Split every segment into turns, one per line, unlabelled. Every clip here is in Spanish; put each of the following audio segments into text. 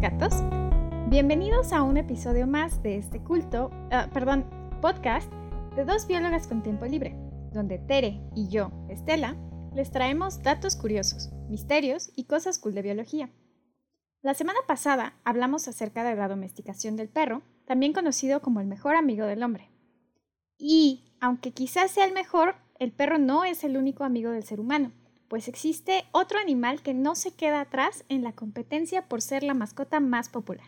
gatos. Bienvenidos a un episodio más de este culto, ah, perdón, podcast de dos biólogas con tiempo libre, donde Tere y yo, Estela, les traemos datos curiosos, misterios y cosas cool de biología. La semana pasada hablamos acerca de la domesticación del perro, también conocido como el mejor amigo del hombre. Y, aunque quizás sea el mejor, el perro no es el único amigo del ser humano pues existe otro animal que no se queda atrás en la competencia por ser la mascota más popular.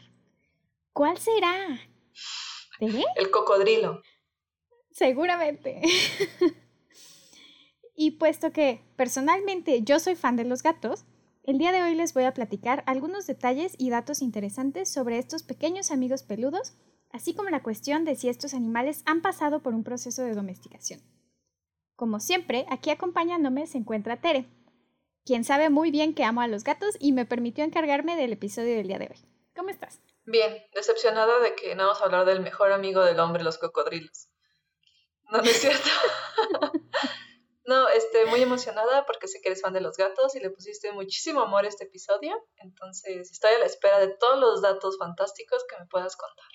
¿Cuál será?
El cocodrilo.
Seguramente. y puesto que personalmente yo soy fan de los gatos, el día de hoy les voy a platicar algunos detalles y datos interesantes sobre estos pequeños amigos peludos, así como la cuestión de si estos animales han pasado por un proceso de domesticación. Como siempre, aquí acompañándome se encuentra Tere, quien sabe muy bien que amo a los gatos y me permitió encargarme del episodio del día de hoy. ¿Cómo estás?
Bien, decepcionada de que no vamos a hablar del mejor amigo del hombre, los cocodrilos. No, no es cierto. no, este, muy emocionada porque sé que eres fan de los gatos y le pusiste muchísimo amor a este episodio. Entonces, estoy a la espera de todos los datos fantásticos que me puedas contar.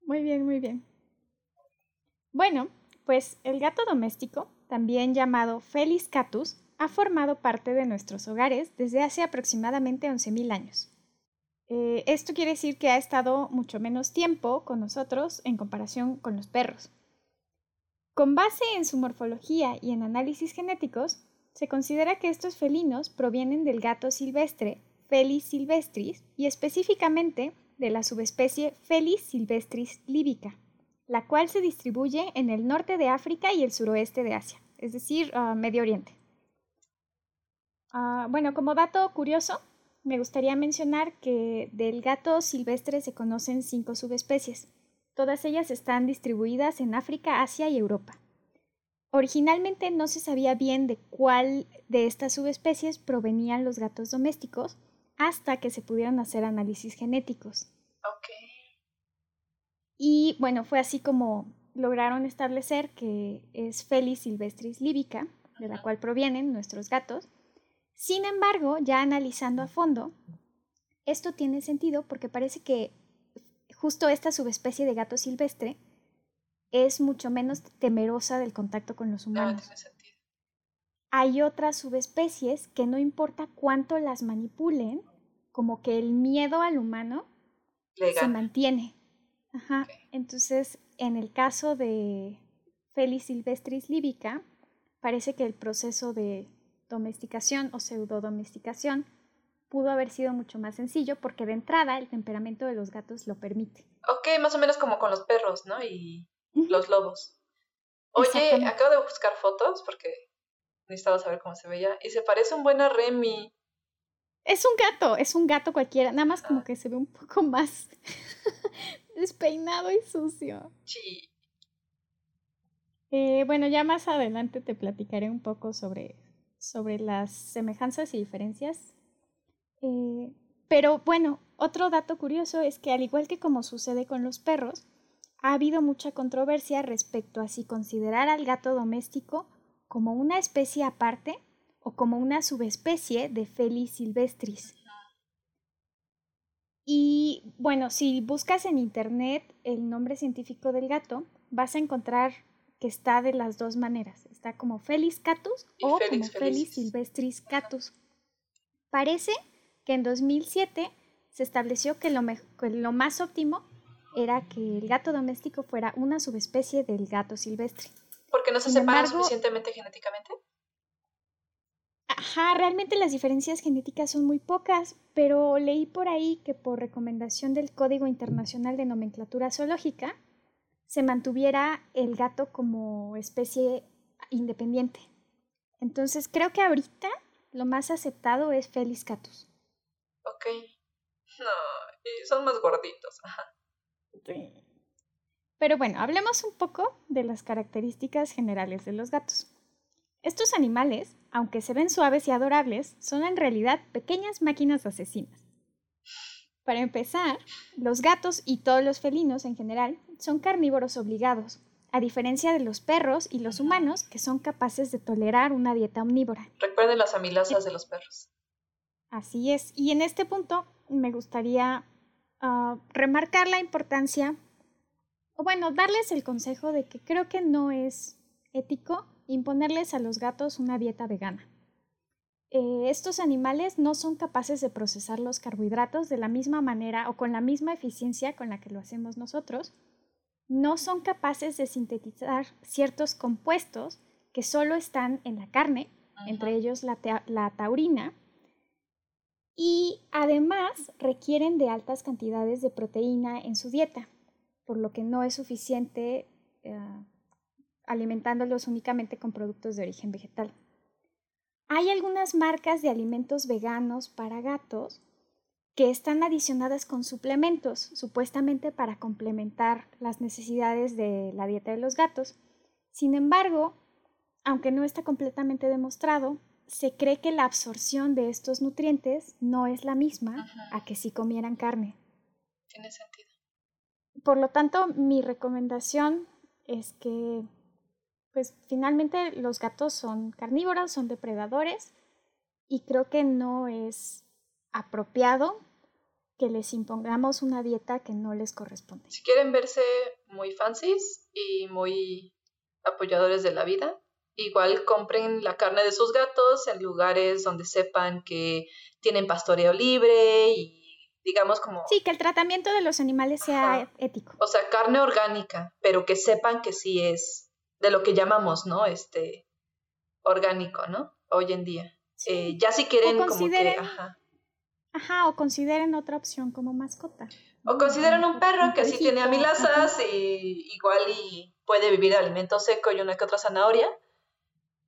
Muy bien, muy bien. Bueno, pues el gato doméstico, también llamado Felis catus, ha formado parte de nuestros hogares desde hace aproximadamente 11.000 años. Eh, esto quiere decir que ha estado mucho menos tiempo con nosotros en comparación con los perros. Con base en su morfología y en análisis genéticos, se considera que estos felinos provienen del gato silvestre Felis silvestris y específicamente de la subespecie Felis silvestris líbica la cual se distribuye en el norte de África y el suroeste de Asia, es decir, ah, Medio Oriente. Ah, bueno, como dato curioso, me gustaría mencionar que del gato silvestre se conocen cinco subespecies. Todas ellas están distribuidas en África, Asia y Europa. Originalmente no se sabía bien de cuál de estas subespecies provenían los gatos domésticos hasta que se pudieron hacer análisis genéticos. Y bueno, fue así como lograron establecer que es Felis silvestris líbica, de la cual provienen nuestros gatos. Sin embargo, ya analizando a fondo, esto tiene sentido porque parece que justo esta subespecie de gato silvestre es mucho menos temerosa del contacto con los humanos. Hay otras subespecies que no importa cuánto las manipulen, como que el miedo al humano se mantiene. Ajá. Entonces, en el caso de Felis silvestris líbica, parece que el proceso de domesticación o pseudodomesticación pudo haber sido mucho más sencillo porque de entrada el temperamento de los gatos lo permite.
Ok, más o menos como con los perros, ¿no? Y los lobos. Oye, acabo de buscar fotos porque necesitaba saber cómo se veía y se parece un buen a Remy.
Es un gato, es un gato cualquiera, nada más como ah. que se ve un poco más despeinado y sucio.
Sí.
Eh, bueno, ya más adelante te platicaré un poco sobre, sobre las semejanzas y diferencias. Eh, pero bueno, otro dato curioso es que al igual que como sucede con los perros, ha habido mucha controversia respecto a si considerar al gato doméstico como una especie aparte o como una subespecie de Felis silvestris. Y bueno, si buscas en internet el nombre científico del gato, vas a encontrar que está de las dos maneras. Está como Felis catus o como Felis silvestris catus. Parece que en 2007 se estableció que lo, que lo más óptimo era que el gato doméstico fuera una subespecie del gato silvestre.
¿Porque no se separa suficientemente genéticamente?
Ajá, realmente las diferencias genéticas son muy pocas, pero leí por ahí que por recomendación del Código Internacional de Nomenclatura Zoológica se mantuviera el gato como especie independiente. Entonces creo que ahorita lo más aceptado es Felis catus.
Ok. No, y son más gorditos. Ajá.
Sí. Pero bueno, hablemos un poco de las características generales de los gatos. Estos animales, aunque se ven suaves y adorables, son en realidad pequeñas máquinas asesinas. Para empezar, los gatos y todos los felinos en general son carnívoros obligados, a diferencia de los perros y los humanos que son capaces de tolerar una dieta omnívora.
Recuerden las amilasas de los perros.
Así es, y en este punto, me gustaría ah, remarcar la importancia, o bueno, darles el consejo de que creo que no es ético imponerles a los gatos una dieta vegana. Eh, estos animales no son capaces de procesar los carbohidratos de la misma manera o con la misma eficiencia con la que lo hacemos nosotros. No son capaces de sintetizar ciertos compuestos que solo están en la carne, entre ellos la, la, taurina, y además requieren de altas cantidades de proteína en su dieta, por lo que no es suficiente eh, alimentándolos únicamente con productos de origen vegetal. Hay algunas marcas de alimentos veganos para gatos que están adicionadas con suplementos, supuestamente para complementar las necesidades de la dieta de los gatos. Sin embargo, aunque no está completamente demostrado, se cree que la absorción de estos nutrientes no es la misma a que si comieran carne.
Tiene sentido.
Por lo tanto, mi recomendación es que pues finalmente los gatos son carnívoros, son depredadores y creo que no es apropiado que les impongamos una dieta que no les corresponde.
Si quieren verse muy fancies y muy apoyadores de la vida, igual compren la carne de sus gatos en lugares donde sepan que tienen pastoreo libre y digamos como...
Sí, que el tratamiento de los animales sea ético.
O sea, carne orgánica, pero que sepan que sí es de lo que llamamos, ¿no? Este, orgánico, ¿no? Hoy en día. Eh, ya si quieren como que, ajá.
Ajá, o consideren otra opción como mascota.
O consideren un perro que sí tiene amilazas y igual y puede vivir de alimento seco y una que otra zanahoria.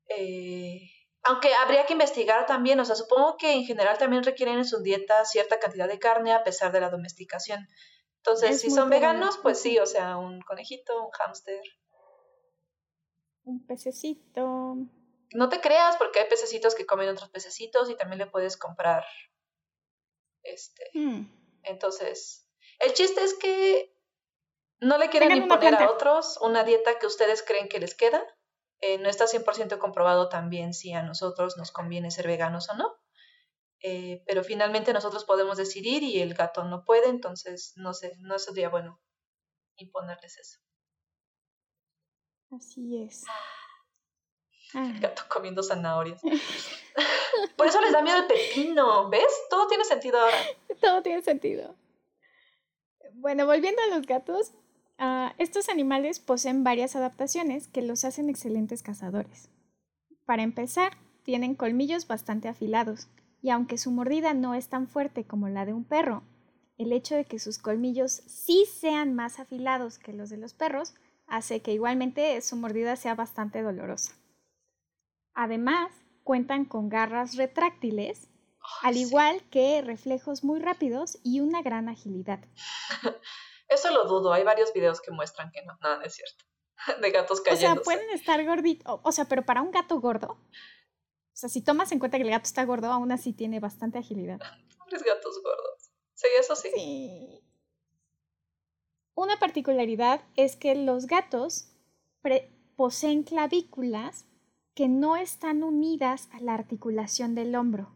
Eh, aunque habría que investigar también, o sea, supongo que en general también requieren en su dieta cierta cantidad de carne a pesar de la domesticación. Entonces, si son veganos, pues sí, o sea, un conejito, un hámster,
un pececito.
No te creas, porque hay pececitos que comen otros pececitos y también le puedes comprar. Este. Hmm. Entonces, el chiste es que no le quieren imponer a otros una dieta que ustedes creen que les queda. Eh, no está 100% comprobado también si a nosotros nos conviene ser veganos o no. Eh, pero finalmente nosotros podemos decidir y el gato no puede, entonces no sé, no sería bueno imponerles eso.
Así es.
El gato comiendo zanahorias. Por eso les da miedo el pepino, ¿ves? Todo tiene sentido ahora.
Todo tiene sentido. Bueno, volviendo a los gatos, ah, estos animales poseen varias adaptaciones que los hacen excelentes cazadores. Para empezar, tienen colmillos bastante afilados, y aunque su mordida no es tan fuerte como la de un perro, el hecho de que sus colmillos sí sean más afilados que los de los perros hace que igualmente su mordida sea bastante dolorosa. Además, cuentan con garras retráctiles, al igual que reflejos muy rápidos y una gran agilidad.
Eso lo dudo, hay varios videos que muestran que no, nada es cierto. De gatos cayendo.
O sea, pueden estar gorditos, o sea, pero para un gato gordo, o sea, si tomas en cuenta que el gato está gordo, aún así tiene bastante agilidad.
Pobres gatos gordos. Sí, eso sí.
Sí. Una particularidad es que los gatos poseen clavículas que no están unidas a la articulación del hombro.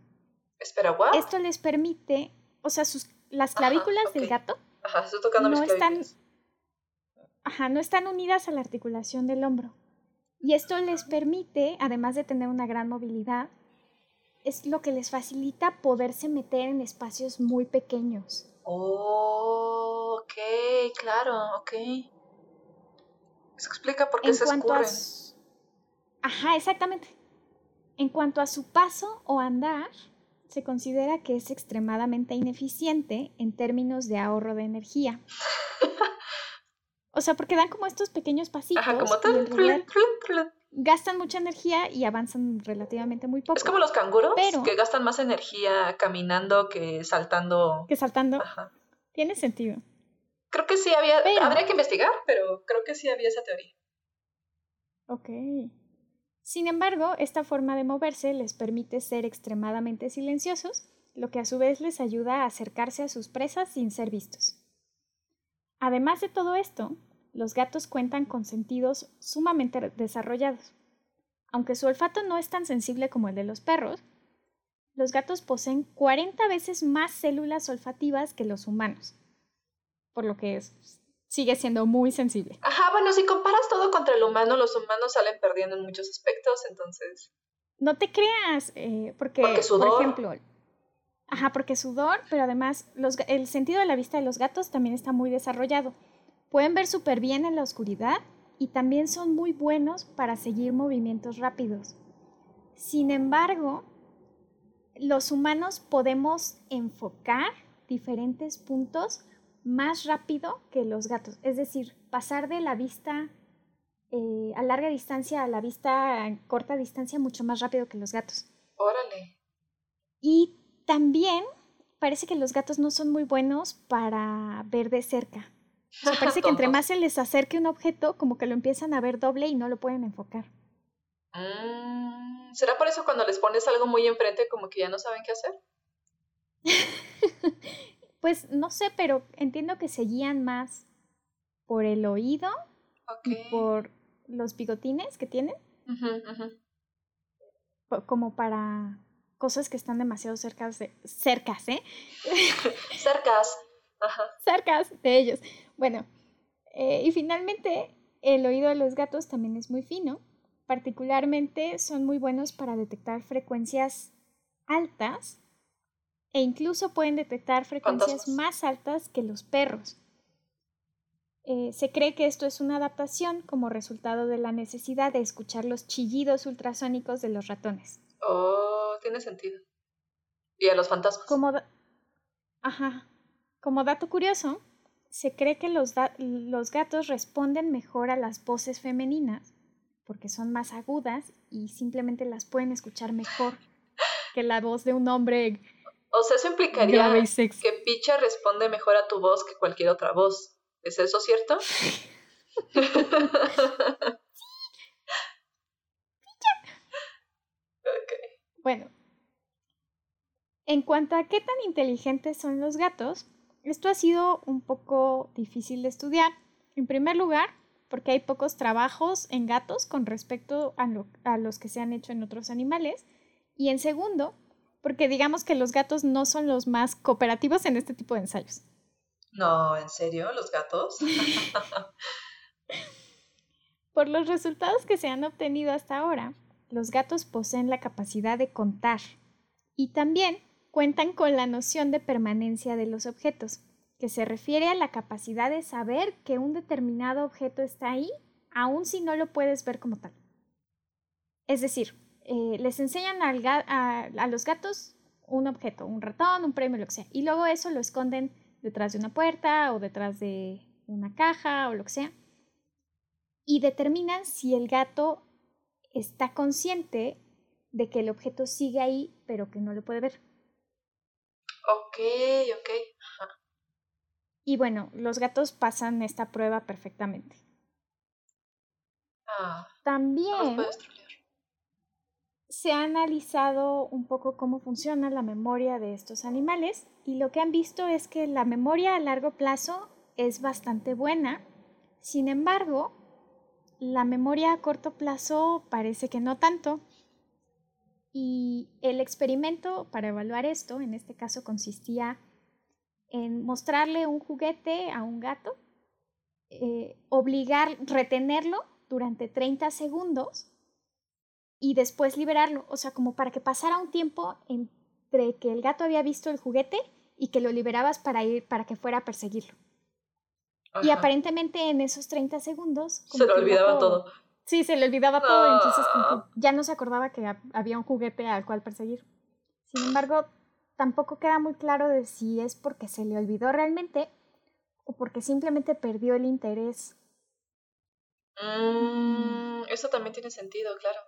Espera, ¿what?
Esto les permite, o sea, sus, las clavículas del gato
Ajá, estoy tocando no
están, ajá, no están unidas a la articulación del hombro. Y esto les permite, además de tener una gran movilidad, es lo que les facilita poderse meter en espacios muy pequeños.
Oh, ok, claro, ok. Eso explica por qué se escurren.
Ajá, exactamente. En cuanto a su paso o andar, se considera que es extremadamente ineficiente en términos de ahorro de energía. o sea, porque dan como estos pequeños pasitos.
Ajá, como
gastan mucha energía y avanzan relativamente muy poco.
Es como los canguros que gastan más energía caminando que saltando.
Que saltando. Tiene sentido.
Creo que sí había, habría que investigar, pero creo que sí había esa teoría.
Ok. Sin embargo, esta forma de moverse les permite ser extremadamente silenciosos, lo que a su vez les ayuda a acercarse a sus presas sin ser vistos. Además de todo esto, los gatos cuentan con sentidos sumamente desarrollados. Aunque su olfato no es tan sensible como el de los perros, los gatos poseen 40 veces más células olfativas que los humanos, por lo que sigue siendo muy sensible.
Ajá, bueno, si comparas todo contra el humano, los humanos salen perdiendo en muchos aspectos, entonces...
No te creas, eh, porque, por ejemplo, ajá, porque sudor, pero además los, el sentido de la vista de los gatos también está muy desarrollado. Pueden ver súper bien en la oscuridad y también son muy buenos para seguir movimientos rápidos. Sin embargo, los humanos podemos enfocar diferentes puntos más rápido que los gatos. Es decir, pasar de la vista eh, a larga distancia a la vista a corta distancia mucho más rápido que los gatos.
Órale.
Y también parece que los gatos no son muy buenos para ver de cerca. Parece que entre más se les acerque un objeto, como que lo empiezan a ver doble y no lo pueden enfocar.
Mm, ¿Será por eso cuando les pones algo muy enfrente como que ya no saben qué hacer?
pues no sé, pero entiendo que se guían más por el oído y por los bigotines que tienen. Como para cosas que están demasiado cercas de... cercas, ¿eh?
cercas.
Cercas de ellos. Bueno, eh, y finalmente el oído de los gatos también es muy fino Particularmente son muy buenos para detectar frecuencias altas e incluso pueden detectar frecuencias más altas que los perros. Eh, se cree que esto es una adaptación como resultado de la necesidad de escuchar los chillidos ultrasónicos de los ratones.
Oh, tiene sentido. ¿Y a los fantasmas?
Como, Ajá. Como dato curioso, se cree que los, los gatos responden mejor a las voces femeninas porque son más agudas y simplemente las pueden escuchar mejor que la voz de un hombre.
O sea, eso implicaría que Picha responde mejor a tu voz que cualquier otra voz. ¿Es eso cierto?
Bueno, en cuanto a qué tan inteligentes son los gatos, esto ha sido un poco difícil de estudiar. En primer lugar, porque hay pocos trabajos en gatos con respecto a, los que se han hecho en otros animales. Y en segundo, porque digamos que los gatos no son los más cooperativos en este tipo de ensayos.
No, ¿en serio? ¿Los gatos?
Por los resultados que se han obtenido hasta ahora, los gatos poseen la capacidad de contar y también cuentan con la noción de permanencia de los objetos que se refiere a la capacidad de saber que un determinado objeto está ahí, aun si no lo puedes ver como tal. Es decir, eh, les enseñan a, los gatos un objeto, un ratón, un premio, lo que sea, y luego eso lo esconden detrás de una puerta o detrás de una caja o lo que sea, y determinan si el gato está consciente de que el objeto sigue ahí, pero que no lo puede ver.
Ok, ok.
Y bueno, los gatos pasan esta prueba perfectamente.
Ah,
También se ha analizado un poco cómo funciona la memoria de estos animales y lo que han visto es que la memoria a largo plazo es bastante buena. Sin embargo, la memoria a corto plazo parece que no tanto. Y el experimento para evaluar esto, en este caso, consistía en mostrarle un juguete a un gato, eh, obligar, retenerlo durante 30 segundos y después liberarlo, o sea, como para que pasara un tiempo entre que el gato había visto el juguete y que lo liberabas para ir, para que fuera a perseguirlo. Y aparentemente en esos 30 segundos...
se le olvidaba todo.
Sí, se le olvidaba todo, entonces ya no se acordaba que había un juguete al cual perseguir. Sin embargo, tampoco queda muy claro de si es porque se le olvidó realmente o porque simplemente perdió el interés.
Mm, eso también tiene sentido, claro.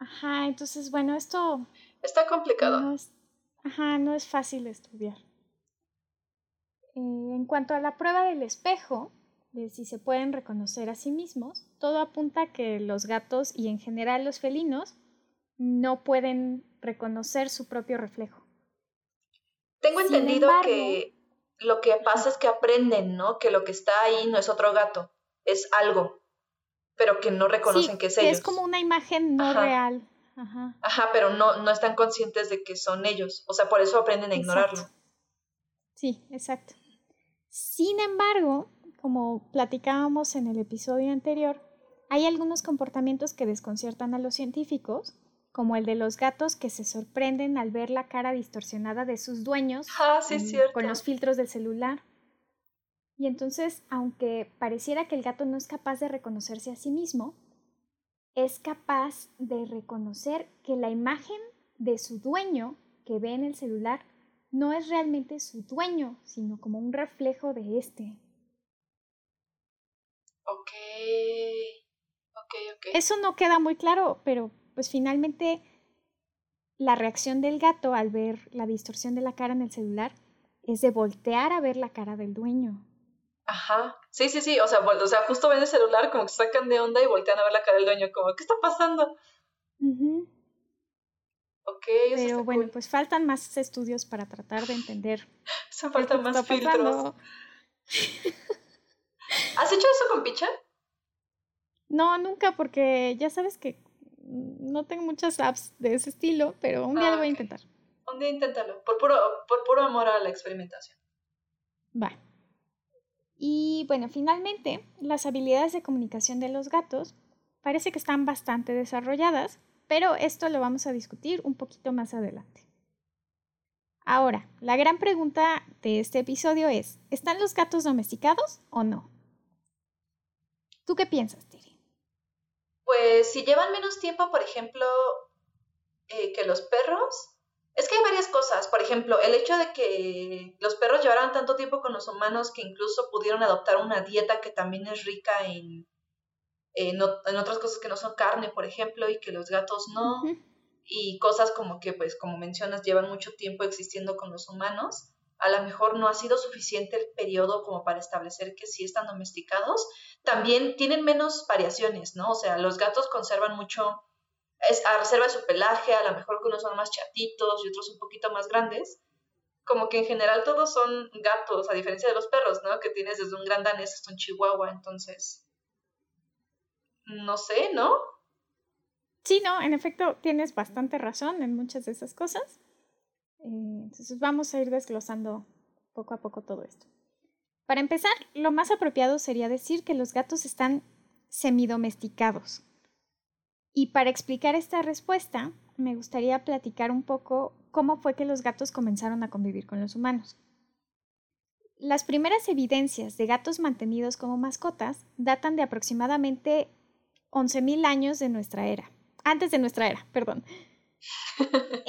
Ajá, entonces, bueno, esto...
Está complicado.
No es, ajá, no es fácil estudiar. Eh, en cuanto a la prueba del espejo, de si se pueden reconocer a sí mismos, todo apunta a que los gatos y en general los felinos no pueden reconocer su propio reflejo.
Tengo entendido que lo que pasa es que aprenden, ¿no? Que lo que está ahí no es otro gato, es algo, pero que no reconocen que es
que Es como una imagen no real. Ajá.
Ajá, pero no, no están conscientes de que son ellos. O sea, por eso aprenden a ignorarlo.
Sí, exacto. Sin embargo, como platicábamos en el episodio anterior, hay algunos comportamientos que desconciertan a los científicos, como el de los gatos que se sorprenden al ver la cara distorsionada de sus dueños
ah, sí,
con los filtros del celular. Y entonces, aunque pareciera que el gato no es capaz de reconocerse a sí mismo, es capaz de reconocer que la imagen de su dueño que ve en el celular no es realmente su dueño, sino como un reflejo de este.
Ok. Ok, ok.
Eso no queda muy claro, pero pues finalmente la reacción del gato al ver la distorsión de la cara en el celular es de voltear a ver la cara del dueño.
Ajá. Sí, sí, sí. O sea, o sea, justo ven el celular, como que sacan de onda y voltean a ver la cara del dueño, como, ¿qué está pasando? Ok, eso
Pero bueno, pues faltan más estudios para tratar de entender.
Se faltan más filtros. ¿Has hecho eso con Picha?
No, nunca, porque ya sabes que no tengo muchas apps de ese estilo, pero un día lo voy a intentar.
Un día inténtalo, por puro, por puro amor a la experimentación.
Va. Y bueno, finalmente, las habilidades de comunicación de los gatos parece que están bastante desarrolladas, pero esto lo vamos a discutir un poquito más adelante. Ahora, la gran pregunta de este episodio es, ¿están los gatos domesticados o no? ¿Tú qué piensas, Tiri?
Pues si llevan menos tiempo, por ejemplo, eh, que los perros, es que hay varias cosas. Por ejemplo, el hecho de que los perros llevaran tanto tiempo con los humanos que incluso pudieron adoptar una dieta que también es rica en, en, otras cosas que no son carne, por ejemplo, y que los gatos no. Y cosas como que, pues, como mencionas, llevan mucho tiempo existiendo con los humanos. A lo mejor no ha sido suficiente el periodo como para establecer que sí están domesticados. También tienen menos variaciones, ¿no? O sea, los gatos conservan mucho es a reserva de su pelaje, a lo mejor que unos son más chatitos y otros un poquito más grandes. Como que en general todos son gatos, a diferencia de los perros, ¿no? Que tienes desde un gran danés hasta un chihuahua, entonces. No sé, ¿no?
Sí, no, en efecto tienes bastante razón en muchas de esas cosas. Eh, entonces vamos a ir desglosando poco a poco todo esto. Para empezar, lo más apropiado sería decir que los gatos están semidomesticados, y para explicar esta respuesta, me gustaría platicar un poco cómo fue que los gatos comenzaron a convivir con los humanos. Las primeras evidencias de gatos mantenidos como mascotas datan de aproximadamente 11.000 años de nuestra era, antes de nuestra era, perdón.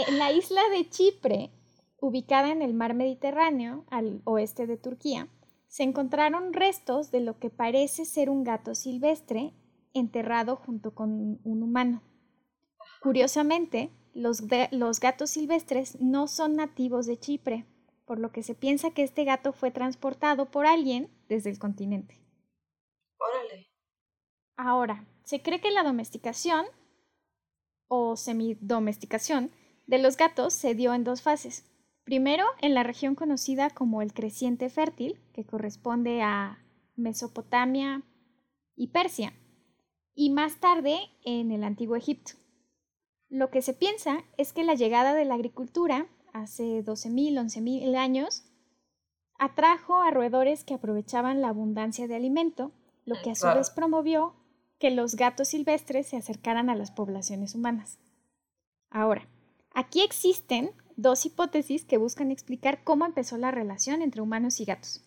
En la isla de Chipre, ubicada en el mar Mediterráneo, al oeste de Turquía, se encontraron restos de lo que parece ser un gato silvestre enterrado junto con un humano. Curiosamente, los, los, gatos silvestres no son nativos de Chipre, por lo que se piensa que este gato fue transportado por alguien desde el continente.
Órale.
Ahora, se cree que la domesticación o semidomesticación de los gatos se dio en dos fases. Primero, en la región conocida como el creciente fértil, que corresponde a Mesopotamia y Persia, y más tarde en el antiguo Egipto. Lo que se piensa es que la llegada de la agricultura, hace 12.000, 11.000 años, atrajo a roedores que aprovechaban la abundancia de alimento, lo que a su vez promovió que los gatos silvestres se acercaran a las poblaciones humanas. Ahora, aquí existen dos hipótesis que buscan explicar cómo empezó la relación entre humanos y gatos.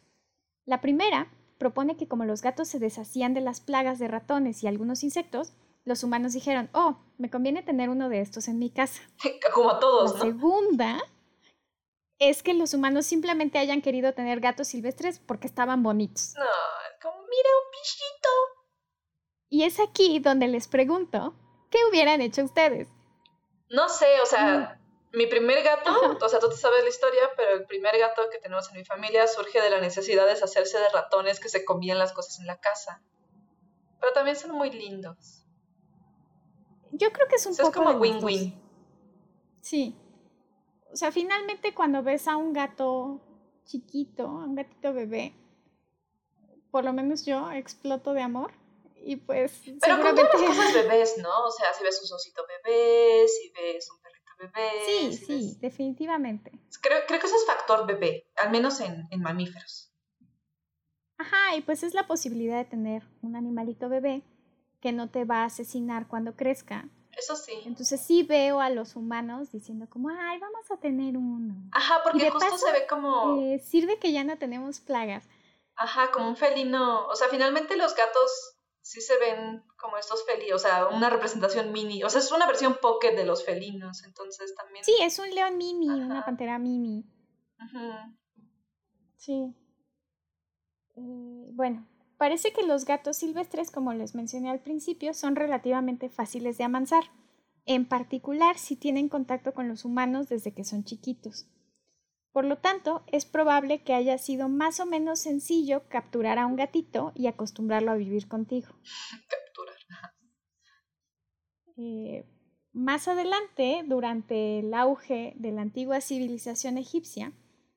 La primera propone que como los gatos se deshacían de las plagas de ratones y algunos insectos, los humanos dijeron, oh, me conviene tener uno de estos en mi casa.
Como a todos,
La segunda es que los humanos simplemente hayan querido tener gatos silvestres porque estaban bonitos.
No, como mira un pichito.
Y es aquí donde les pregunto, ¿qué hubieran hecho ustedes?
No sé, o sea, mm mi primer gato, o sea, tú te sabes la historia, pero el primer gato que tenemos en mi familia surge de la necesidad de deshacerse de ratones que se comían las cosas en la casa. Pero también son muy lindos.
Yo creo que es un poco.
Es como win-win.
Sí. O sea, finalmente cuando ves a un gato chiquito, a un gatito bebé, por lo menos yo exploto de amor y pues
Pero con todas las cosas bebés, ¿no? O sea, si ves un osito bebé, si ves un perrito bebé.
Sí, sí, definitivamente.
Creo, creo que eso es factor bebé, al menos en, en mamíferos.
Ajá, y pues es la posibilidad de tener un animalito bebé que no te va a asesinar cuando crezca.
Eso sí.
Entonces sí veo a los humanos diciendo como, ay, vamos a tener uno.
Ajá, porque justo se ve como...
Eh, sirve que ya no tenemos plagas.
Ajá, como un felino. O sea, finalmente los gatos sí se ven como estos felinos, o sea, una representación mini. O sea, es una versión pocket de los felinos, entonces también...
Sí, es un león mini, una pantera mini. Ajá. Sí. Eh, bueno, parece que los gatos silvestres, como les mencioné al principio, son relativamente fáciles de amansar, en particular si tienen contacto con los humanos desde que son chiquitos. Por lo tanto, es probable que haya sido más o menos sencillo capturar a un gatito y acostumbrarlo a vivir contigo.
Capturar.
Eh, más adelante, durante el auge de la antigua civilización egipcia,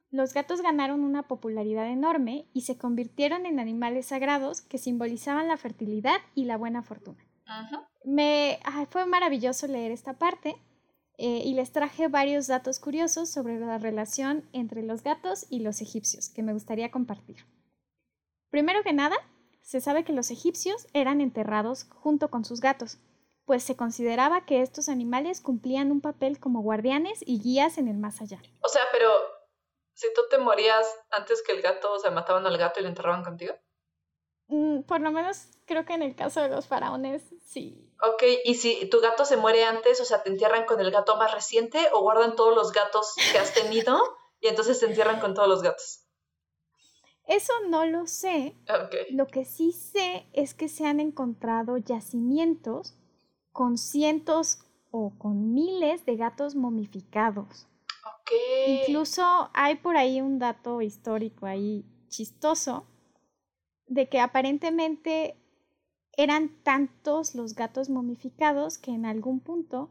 los gatos ganaron una popularidad enorme y se convirtieron en animales sagrados que simbolizaban la fertilidad y la buena fortuna. Me fue maravilloso leer esta parte eh, y les traje varios datos curiosos sobre la relación entre los gatos y los egipcios que me gustaría compartir. Primero que nada, se sabe que los egipcios eran enterrados junto con sus gatos, pues se consideraba que estos animales cumplían un papel como guardianes y guías en el más allá.
O sea, pero si tú te morías antes que el gato, o sea, mataban al gato y lo enterraban contigo.
Mm, por lo menos creo que en el caso de los faraones, sí.
Ok, y si tu gato se muere antes, o sea, ¿te entierran con el gato más reciente o guardan todos los gatos que has tenido y entonces te entierran con todos los gatos?
Eso no lo sé.
Okay.
Lo que sí sé es que se han encontrado yacimientos con cientos o con miles de gatos momificados. Incluso hay por ahí un dato histórico ahí chistoso de que aparentemente eran tantos los gatos momificados que en algún punto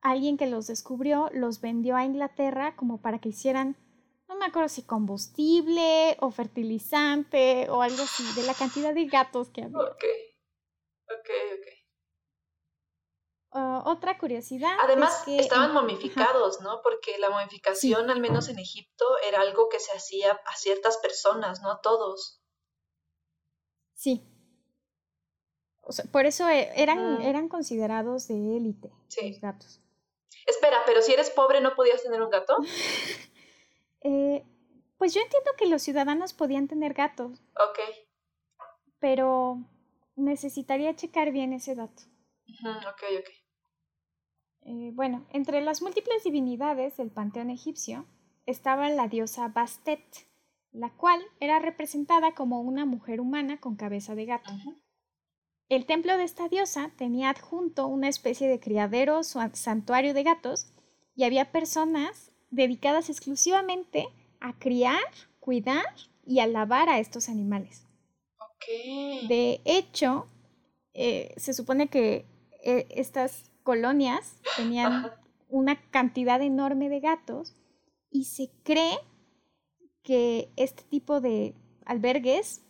alguien que los descubrió los vendió a Inglaterra como para que hicieran, no me acuerdo si combustible o fertilizante o algo así, de la cantidad de gatos que había.
Ok, ok, ok.
Otra curiosidad.
Además, estaban momificados, ¿no? Porque la momificación, al menos en Egipto, era algo que se hacía a ciertas personas, no a todos.
Sí. O sea, por eso eh, eran, eran considerados de élite los gatos.
Espera, pero si eres pobre, ¿no podías tener un gato?
eh, pues yo entiendo que los ciudadanos podían tener gatos.
Ok.
Pero necesitaría checar bien ese dato.
ok, ok.
Eh, bueno, entre las múltiples divinidades del panteón egipcio estaba la diosa Bastet, la cual era representada como una mujer humana con cabeza de gato. El templo de esta diosa tenía adjunto una especie de criadero o santuario de gatos y había personas dedicadas exclusivamente a criar, cuidar y alabar a estos animales. De hecho, eh, se supone que eh, estas colonias tenían una cantidad enorme de gatos y se cree que este tipo de albergues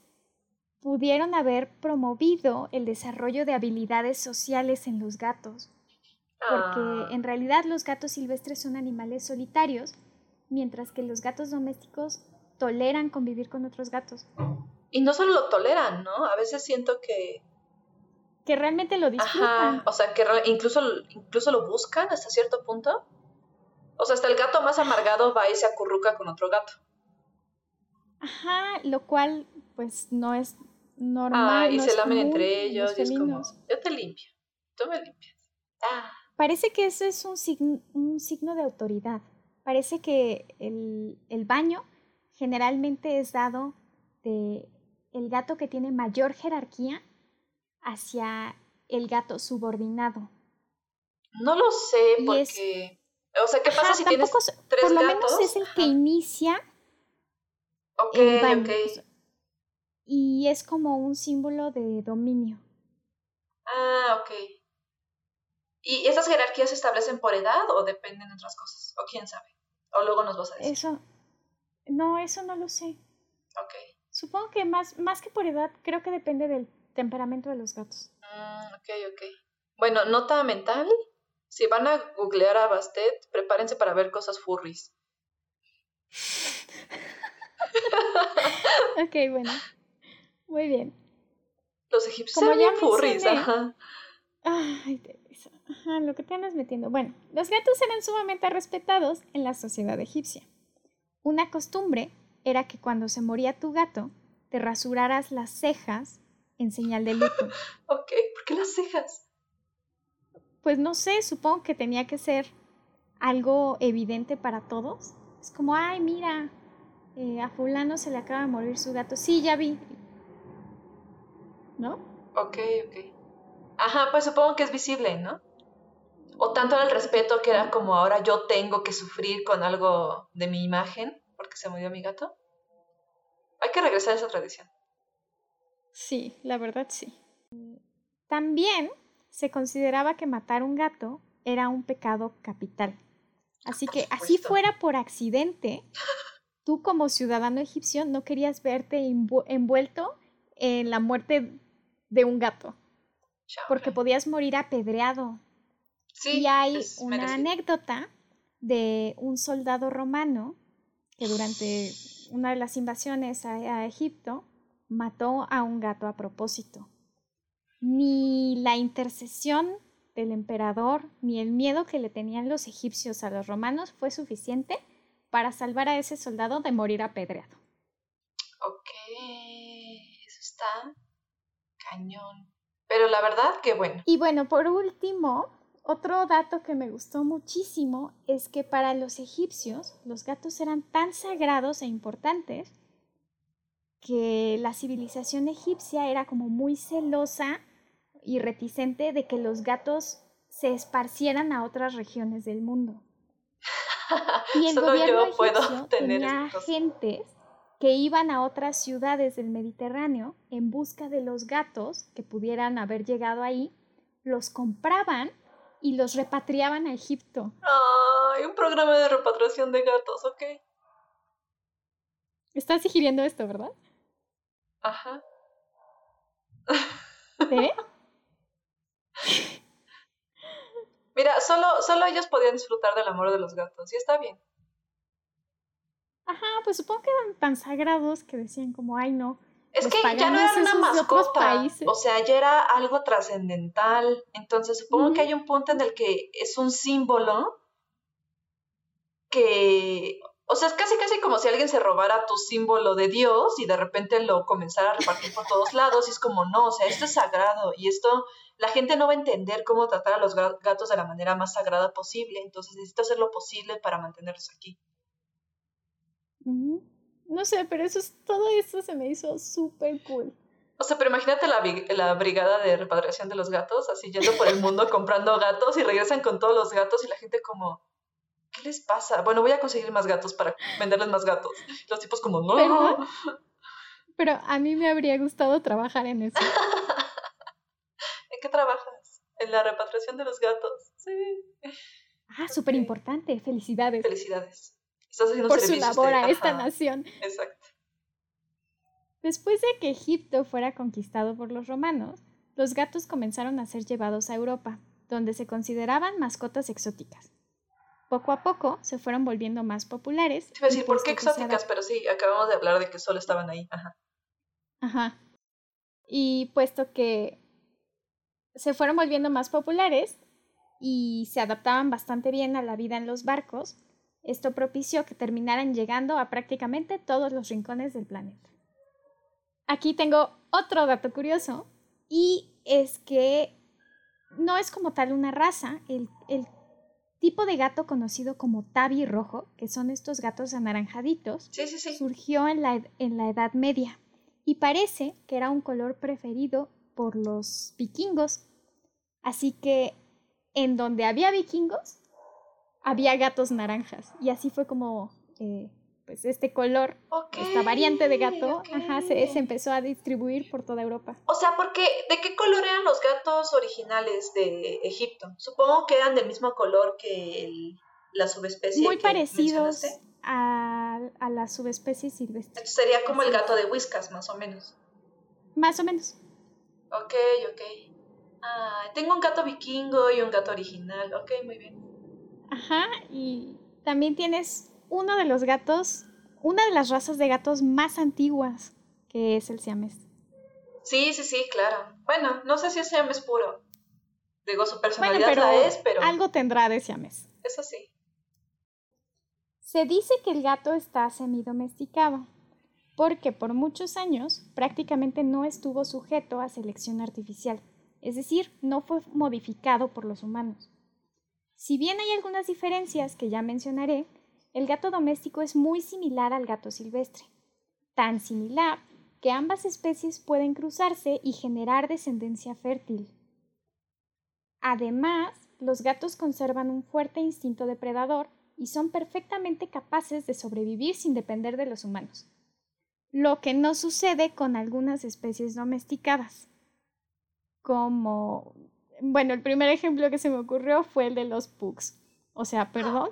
pudieron haber promovido el desarrollo de habilidades sociales en los gatos, porque ah. en realidad los gatos silvestres son animales solitarios, mientras que los gatos domésticos toleran convivir con otros gatos.
Y no solo lo toleran, ¿no? A veces siento que
que realmente lo disfrutan.
Ajá, o sea, que incluso, incluso lo buscan hasta cierto punto. O sea, hasta el gato más amargado va y se acurruca con otro gato.
Ajá, lo cual pues no es normal.
Ah, y se lamen entre ellos y es como, yo te limpio, tú me limpias. Ah.
Parece que eso es un, signo, un signo de autoridad. Parece que el, el baño generalmente es dado de el gato que tiene mayor jerarquía hacia el gato subordinado.
No lo sé, porque... o sea, ¿qué pasa si tienes tres
Por
lo
menos es el que inicia
Ok, ok.
Y es como un símbolo de dominio.
Ah, ok. ¿Y esas jerarquías se establecen por edad o dependen de otras cosas? ¿O quién sabe? ¿O luego nos vas a decir?
Eso... No, eso no lo sé.
Ok.
Supongo que más, más que por edad, creo que depende del temperamento de los gatos.
Mm, ok, ok. Bueno, nota mental. Si van a googlear a Bastet, prepárense para ver cosas furries.
ok, bueno. Muy bien.
Los egipcios eran bien furries, ajá.
Ay, Teresa. Ajá, lo que te andas metiendo. Bueno, los gatos eran sumamente respetados en la sociedad egipcia. Una costumbre era que cuando se moría tu gato, te rasuraras las cejas en señal de luto.
ok, ¿por qué las cejas?
Pues no sé, supongo que tenía que ser algo evidente para todos. Es como, ay, mira, eh, a fulano se le acaba de morir su gato. Sí, ya vi. ¿No?
Ok, ok. Ajá, pues supongo que es visible, ¿no? O tanto el respeto que era como ahora yo tengo que sufrir con algo de mi imagen porque se murió mi gato. Hay que regresar a esa tradición.
Sí, la verdad sí. También se consideraba que matar un gato era un pecado capital. Así que así fuera por accidente, tú como ciudadano egipcio no querías verte envuelto en la muerte de un gato. Porque podías morir apedreado. Sí, y hay una anécdota de un soldado romano que durante una de las invasiones a, Egipto mató a un gato a propósito. Ni la intercesión del emperador ni el miedo que le tenían los egipcios a los romanos fue suficiente para salvar a ese soldado de morir apedreado.
Ok, eso está cañón. Pero la verdad que bueno.
Y bueno, por último, otro dato que me gustó muchísimo es que para los egipcios los gatos eran tan sagrados e importantes que la civilización egipcia era como muy celosa y reticente de que los gatos se esparcieran a otras regiones del mundo. Y el gobierno egipcio tenía agentes que iban a otras ciudades del Mediterráneo en busca de los gatos que pudieran haber llegado ahí, los compraban y los repatriaban a Egipto.
Ay, un programa de repatriación de gatos, ok.
Estás digiriendo esto, ¿verdad?
Ajá.
¿Eh?
Mira, solo, solo ellos podían disfrutar del amor de los gatos, y está bien.
Ajá, pues supongo que eran tan sagrados que decían como, ay no,
es que ya no era una mascota, o sea, ya era algo trascendental. Entonces supongo que hay un punto en el que es un símbolo que, o sea, es casi casi como si alguien se robara tu símbolo de Dios y de repente lo comenzara a repartir por todos lados y es como, no, o sea, esto es sagrado y esto, la gente no va a entender cómo tratar a los gatos de la manera más sagrada posible, entonces necesito hacer lo posible para mantenerlos aquí.
No sé, pero eso es, todo eso se me hizo súper cool.
O sea, pero imagínate la, la, brigada de repatriación de los gatos, así yendo por el mundo comprando gatos y regresan con todos los gatos y la gente como, ¿qué les pasa? Bueno, voy a conseguir más gatos para venderles más gatos. Los tipos como, no.
Pero, a mí me habría gustado trabajar en eso.
¿En qué trabajas? En la repatriación de los gatos. Sí.
Ah, súper importante. Felicidades.
Felicidades
por su labor a esta nación.
Exacto.
Después de que Egipto fuera conquistado por los romanos, los gatos comenzaron a ser llevados a Europa, donde se consideraban mascotas exóticas. Poco a poco se fueron volviendo más populares.
Te decir, ¿por qué exóticas? Pero sí, acabamos de hablar de que solo estaban ahí. Ajá.
Ajá. Y puesto que se fueron volviendo más populares y se adaptaban bastante bien a la vida en los barcos, esto propició que terminaran llegando a prácticamente todos los rincones del planeta. Aquí tengo otro dato curioso y es que no es como tal una raza, el, tipo de gato conocido como tabi rojo, que son estos gatos anaranjaditos, surgió en la, en la Edad Media y parece que era un color preferido por los vikingos. Así que en donde había vikingos, había gatos naranjas. Y así fue como eh, pues este color, esta variante de gato, se, empezó a distribuir por toda Europa.
O sea, porque ¿de qué color eran los gatos originales de Egipto? Supongo que eran del mismo color que la subespecie.
Muy parecidos a, a la subespecie silvestre.
sería como el gato de Whiskas, más o menos.
Más o menos.
Ok, ok. Ah, tengo un gato vikingo y un gato original. Ok, muy bien.
Ajá, y también tienes uno de los gatos, una de las razas de gatos más antiguas, que es el siamés.
Sí, sí, sí, claro. Bueno, no sé si es siamés puro. Digo, su personalidad la es, pero...
Algo tendrá de siamés.
Eso sí.
Se dice que el gato está semidomesticado, porque por muchos años prácticamente no estuvo sujeto a selección artificial, es decir, no fue modificado por los humanos. Si bien hay algunas diferencias que ya mencionaré, el gato doméstico es muy similar al gato silvestre, tan similar que ambas especies pueden cruzarse y generar descendencia fértil. Además, los gatos conservan un fuerte instinto depredador y son perfectamente capaces de sobrevivir sin depender de los humanos, lo que no sucede con algunas especies domesticadas, como, bueno, el primer ejemplo que se me ocurrió fue el de los pugs. O sea, perdón,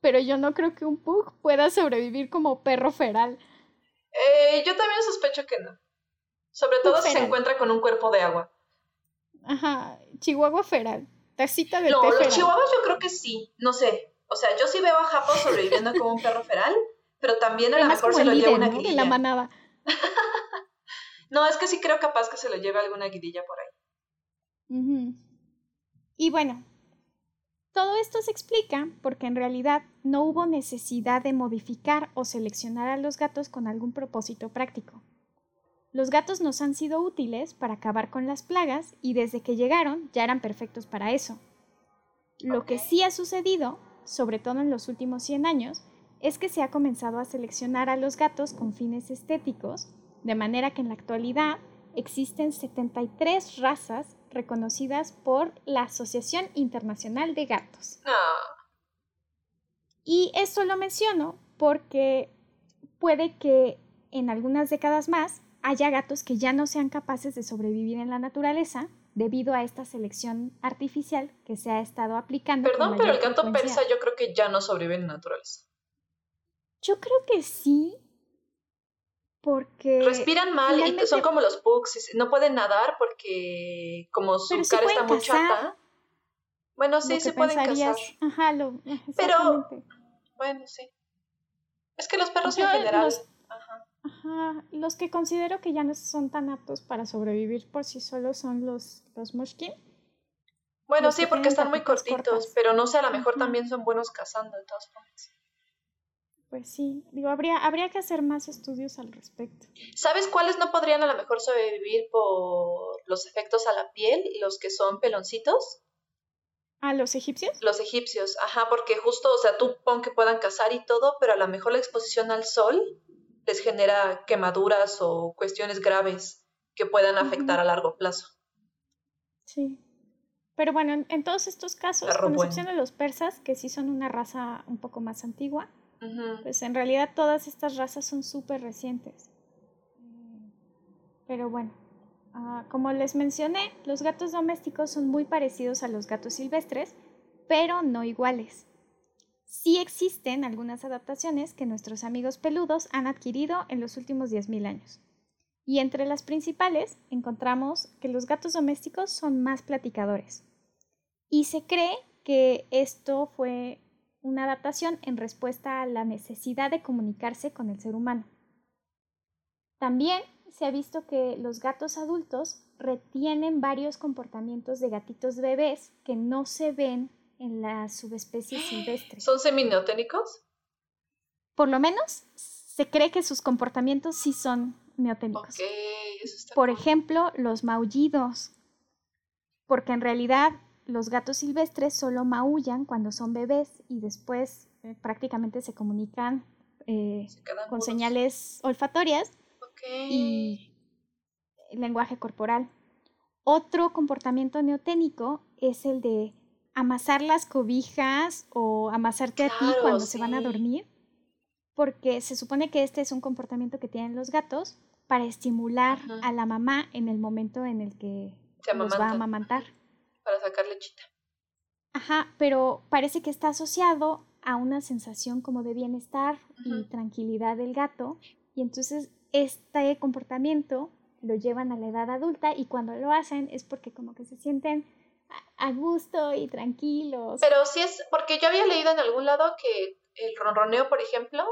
pero yo no creo que un pug pueda sobrevivir como perro feral.
Eh, yo también sospecho que no. Sobre todo si se encuentra con un cuerpo de agua.
Ajá, chihuahua feral. Tacita de
No, los chihuahuas yo creo que sí. No sé. O sea, yo sí veo a Japo sobreviviendo como un perro feral, pero también a lo mejor se lo lleva una
¿no? la manada.
no, es que sí creo capaz que se lo lleve alguna guidilla por ahí.
Y bueno, todo esto se explica porque en realidad no hubo necesidad de modificar o seleccionar a los gatos con algún propósito práctico. Los gatos nos han sido útiles para acabar con las plagas y desde que llegaron ya eran perfectos para eso. Lo que sí ha sucedido sobre todo en los últimos 100 años, es que se ha comenzado a seleccionar a los gatos con fines estéticos, de manera que en la actualidad existen 73 razas reconocidas por la Asociación Internacional de Gatos. Y esto lo menciono porque puede que en algunas décadas más haya gatos que ya no sean capaces de sobrevivir en la naturaleza debido a esta selección artificial que se ha estado aplicando.
Perdón, pero el gato persa yo creo que ya no sobrevive en la naturaleza.
Yo creo que sí, porque...
Respiran mal y son como los pugs, no pueden nadar porque como su cara está muy chata. Bueno, sí, se pueden casar.
Ajá, lo,
Pero, bueno, sí. Es que los perros en general...
Ajá, los que considero que ya no son tan aptos para sobrevivir por sí solos son los, los mushkin.
Bueno, sí, porque están muy cortitos, pero no sé, a lo mejor también son buenos cazando de todas formas.
Pues sí, digo, habría, habría que hacer más estudios al respecto.
¿Sabes cuáles no podrían a lo mejor sobrevivir por los efectos a la piel? Los que son peloncitos.
¿A los egipcios?
Los egipcios, ajá, porque justo, o sea, tú pon que puedan cazar y todo, pero a lo mejor la exposición al sol les genera quemaduras o cuestiones graves que puedan afectar a largo plazo.
Sí. Pero bueno, en, todos estos casos, con excepción de los persas, que sí son una raza un poco más antigua, pues en realidad todas estas razas son súper recientes. Pero bueno, ah, como les mencioné, los gatos domésticos son muy parecidos a los gatos silvestres, pero no iguales sí existen algunas adaptaciones que nuestros amigos peludos han adquirido en los últimos 10.000 años. Y entre las principales encontramos que los gatos domésticos son más platicadores. Y se cree que esto fue una adaptación en respuesta a la necesidad de comunicarse con el ser humano. También se ha visto que los gatos adultos retienen varios comportamientos de gatitos bebés que no se ven en la subespecie silvestre.
¿Son semineoténicos?
Por lo menos se cree que sus comportamientos sí son neoténicos. Por ejemplo, los maullidos. Porque en realidad los gatos silvestres solo maullan cuando son bebés y después eh, prácticamente se comunican eh, con señales olfatorias y lenguaje corporal. Otro comportamiento neoténico es el de amasar las cobijas o amasarte a ti cuando se van a dormir, porque se supone que este es un comportamiento que tienen los gatos para estimular a la mamá en el momento en el que los va a amamantar.
Para sacar lechita.
Ajá, pero parece que está asociado a una sensación como de bienestar y tranquilidad del gato, y entonces este comportamiento lo llevan a la edad adulta y cuando lo hacen es porque como que se sienten a gusto y tranquilos.
Pero sí es, porque yo había leído en algún lado que el ronroneo, por ejemplo,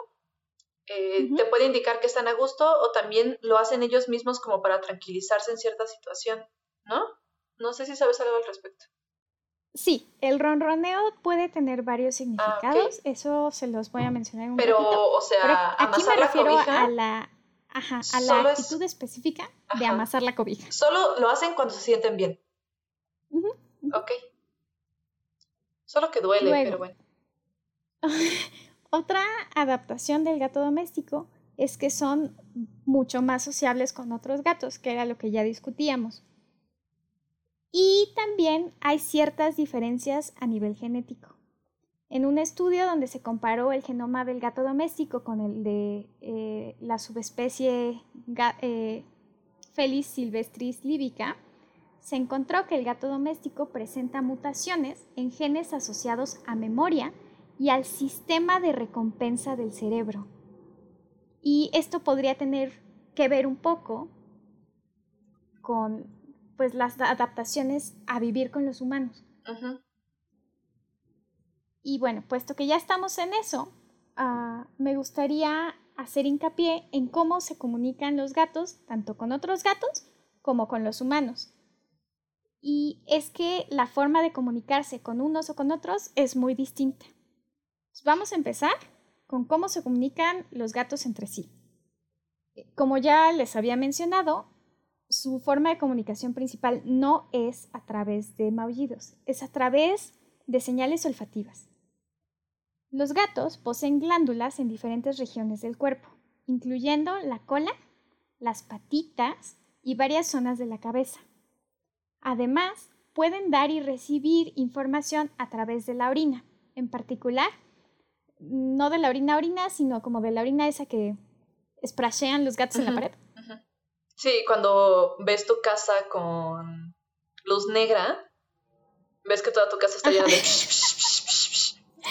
eh, te puede indicar que están a gusto o también lo hacen ellos mismos como para tranquilizarse en cierta situación, ¿no? No sé si sabes algo al respecto.
Sí, el ronroneo puede tener varios ah, significados, eso se los voy a mencionar en un
Pero, o sea,
aquí me refiero a la, ajá, a la actitud específica de amasar la cobija.
Solo lo hacen cuando se sienten bien. Ok. Solo que duele, pero bueno.
Otra adaptación del gato doméstico es que son mucho más sociables con otros gatos, que era lo que ya discutíamos. Y también hay ciertas diferencias a nivel genético. En un estudio donde se comparó el genoma del gato doméstico con el de eh, la subespecie eh, Felis silvestris libica, se encontró que el gato doméstico presenta mutaciones en genes asociados a memoria y al sistema de recompensa del cerebro. Y esto podría tener que ver un poco con pues las adaptaciones a vivir con los humanos. Y bueno, puesto que ya estamos en eso, ah, me gustaría hacer hincapié en cómo se comunican los gatos, tanto con otros gatos como con los humanos. Y es que la forma de comunicarse con unos o con otros es muy distinta. vamos a empezar con cómo se comunican los gatos entre sí. Como ya les había mencionado, su forma de comunicación principal no es a través de maullidos, es a través de señales olfativas. Los gatos poseen glándulas en diferentes regiones del cuerpo, incluyendo la cola, las patitas y varias zonas de la cabeza. Además, pueden dar y recibir información a través de la orina, en particular, no de la orina orina, sino como de la orina esa que sprashean los gatos en la pared.
Sí, cuando ves tu casa con luz negra, ves que toda tu casa está llena de...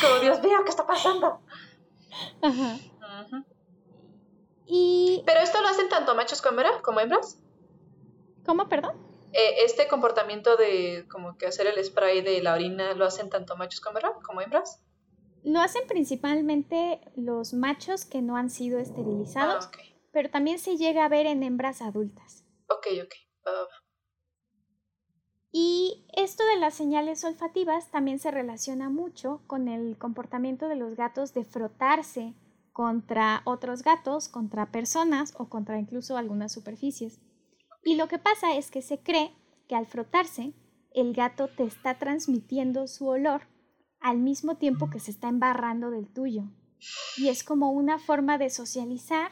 como, Dios mío, ¿qué está pasando? Ajá.
Y...
¿Pero esto lo hacen tanto machos como hembras?
¿Cómo, perdón?
Eh, este comportamiento de como que hacer el spray de la orina lo hacen tanto machos como, como hembras?
Lo hacen principalmente los machos que no han sido esterilizados, ah, pero también se llega a ver en hembras adultas.
Ok, ok.
Y esto de las señales olfativas también se relaciona mucho con el comportamiento de los gatos de frotarse contra otros gatos, contra personas o contra incluso algunas superficies. Y lo que pasa es que se cree que al frotarse, el gato te está transmitiendo su olor al mismo tiempo que se está embarrando del tuyo. Y es como una forma de socializar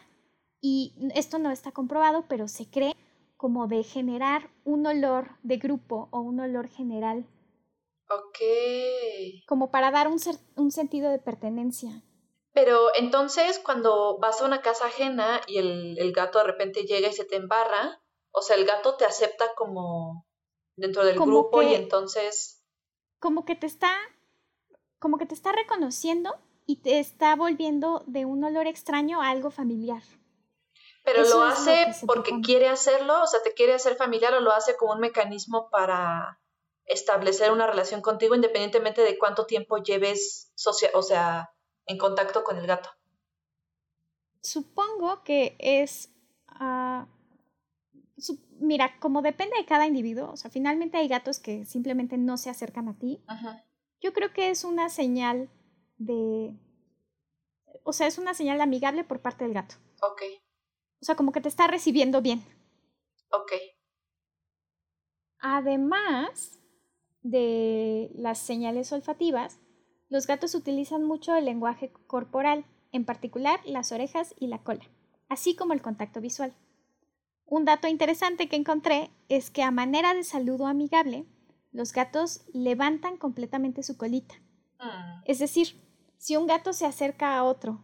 y esto no está comprobado, pero se cree como de generar un olor de grupo o un olor general.
Ok.
Como para dar un, un sentido de pertenencia.
Pero entonces cuando vas a una casa ajena y el, el gato de repente llega y se te embarra, o sea, el gato te acepta como dentro del grupo y entonces...
Como que te está, como que te está reconociendo y te está volviendo de un olor extraño a algo familiar.
Pero lo hace porque quiere hacerlo, o sea, te quiere hacer familiar o lo hace como un mecanismo para establecer una relación contigo independientemente de cuánto tiempo lleves, o sea, en contacto con el gato.
Supongo que es ah, mira, como depende de cada individuo, o sea, finalmente hay gatos que simplemente no se acercan a ti. Yo creo que es una señal de, o sea, es una señal amigable por parte del gato.
Ok.
O sea, como que te está recibiendo bien.
Ok.
Además de las señales olfativas, los gatos utilizan mucho el lenguaje corporal, en particular las orejas y la cola, así como el contacto visual. Un dato interesante que encontré es que a manera de saludo amigable, los gatos levantan completamente su colita. Ah. Es decir, si un gato se acerca a otro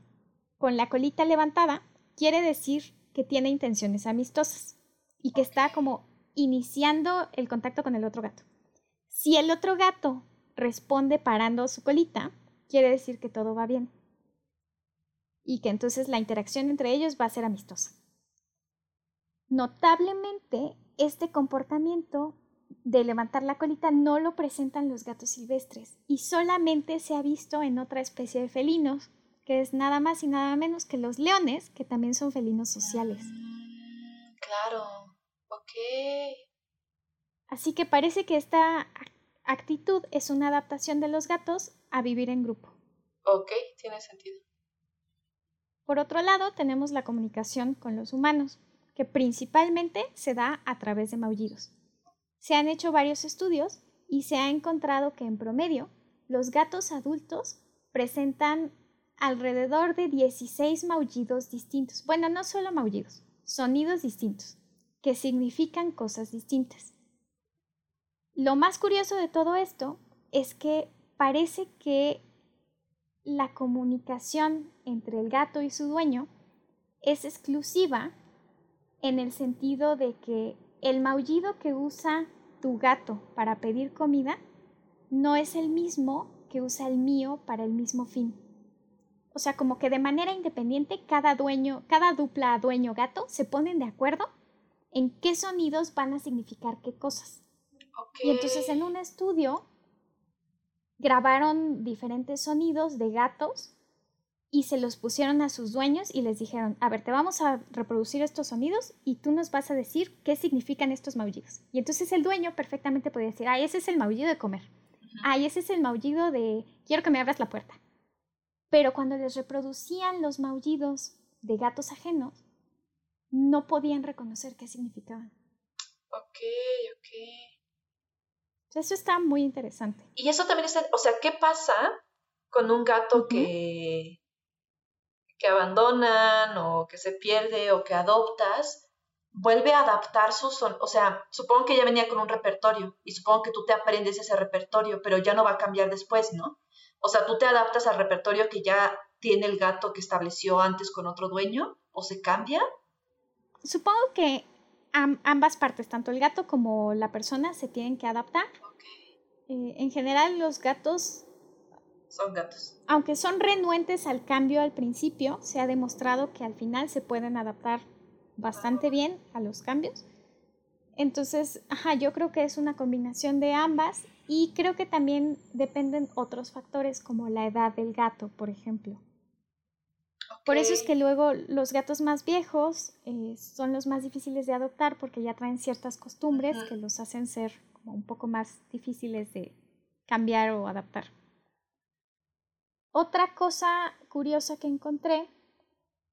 con la colita levantada, quiere decir que tiene intenciones amistosas y que está como iniciando el contacto con el otro gato. Si el otro gato responde parando su colita, quiere decir que todo va bien y que entonces la interacción entre ellos va a ser amistosa. Notablemente, este comportamiento de levantar la colita no lo presentan los gatos silvestres y solamente se ha visto en otra especie de felinos, que es nada más y nada menos que los leones, que también son felinos sociales.
Claro, ok.
Así que parece que esta actitud es una adaptación de los gatos a vivir en grupo.
Ok, tiene sentido.
Por otro lado, tenemos la comunicación con los humanos, que principalmente se da a través de maullidos. Se han hecho varios estudios y se ha encontrado que en promedio los gatos adultos presentan alrededor de 16 maullidos distintos. Bueno, no solo maullidos, sonidos distintos, que significan cosas distintas. Lo más curioso de todo esto es que parece que la comunicación entre el gato y su dueño es exclusiva en el sentido de que el maullido que usa tu gato para pedir comida no es el mismo que usa el mío para el mismo fin. O sea, como que de manera independiente cada dueño, cada dupla dueño gato se ponen de acuerdo en qué sonidos van a significar qué cosas. Y entonces en un estudio grabaron diferentes sonidos de gatos y se los pusieron a sus dueños y les dijeron, a ver, te vamos a reproducir estos sonidos y tú nos vas a decir qué significan estos maullidos. Y entonces el dueño perfectamente podía decir, ah, ese es el maullido de comer. Ah, ese es el maullido de quiero que me abras la puerta. Pero cuando les reproducían los maullidos de gatos ajenos, no podían reconocer qué significaban.
Ok, ok.
Eso está muy interesante.
Y eso también está, o sea, ¿qué pasa con un gato que, que abandonan o que se pierde o que adoptas? Vuelve a adaptar su son, o sea, supongo que ya venía con un repertorio y supongo que tú te aprendes ese repertorio, pero ya no va a cambiar después, ¿no? O sea, tú te adaptas al repertorio que ya tiene el gato que estableció antes con otro dueño o se cambia.
Supongo que ambas partes, tanto el gato como la persona, se tienen que adaptar. Eh, en general, los gatos...
Son gatos.
Aunque son renuentes al cambio al principio, se ha demostrado que al final se pueden adaptar bastante bien a los cambios. Entonces, ajá, yo creo que es una combinación de ambas y creo que también dependen otros factores como la edad del gato, por ejemplo. Por eso es que luego los gatos más viejos eh, son los más difíciles de adoptar porque ya traen ciertas costumbres que los hacen ser como un poco más difíciles de cambiar o adaptar. Otra cosa curiosa que encontré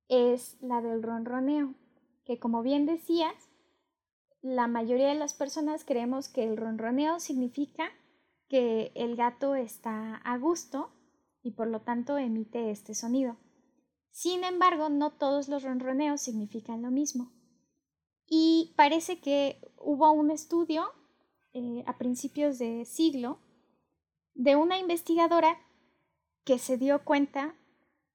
es la del ronroneo, que como bien decías, la mayoría de las personas creemos que el ronroneo significa que el gato está a gusto y por lo tanto emite este sonido. Sin embargo, no todos los ronroneos significan lo mismo. Y parece que hubo un estudio eh, a principios de siglo de una investigadora que se dio cuenta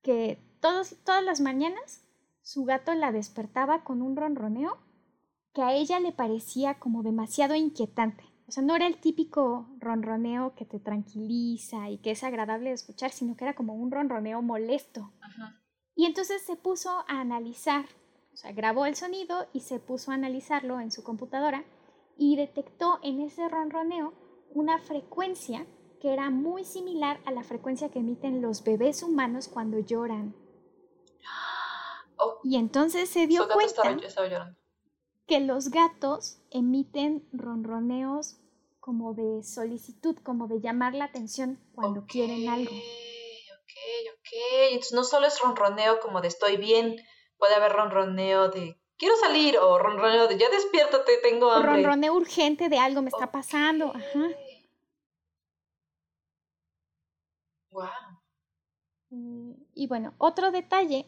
que todas las mañanas su gato la despertaba con un ronroneo que a ella le parecía como demasiado inquietante. O sea, no era el típico ronroneo que te tranquiliza y que es agradable de escuchar, sino que era como un ronroneo molesto. Y entonces se puso a analizar, o sea, grabó el sonido y se puso a analizarlo en su computadora y detectó en ese ronroneo una frecuencia que era muy similar a la frecuencia que emiten los bebés humanos cuando lloran.
Oh,
y entonces se dio cuenta que los gatos emiten ronroneos como de solicitud, como de llamar la atención cuando quieren algo
ok. Entonces no solo es ronroneo como de estoy bien, puede haber ronroneo de quiero salir o ronroneo de ya despiértate, tengo hambre.
Ronroneo urgente de algo me está pasando. Ajá.
Wow.
Mm, y bueno, otro detalle,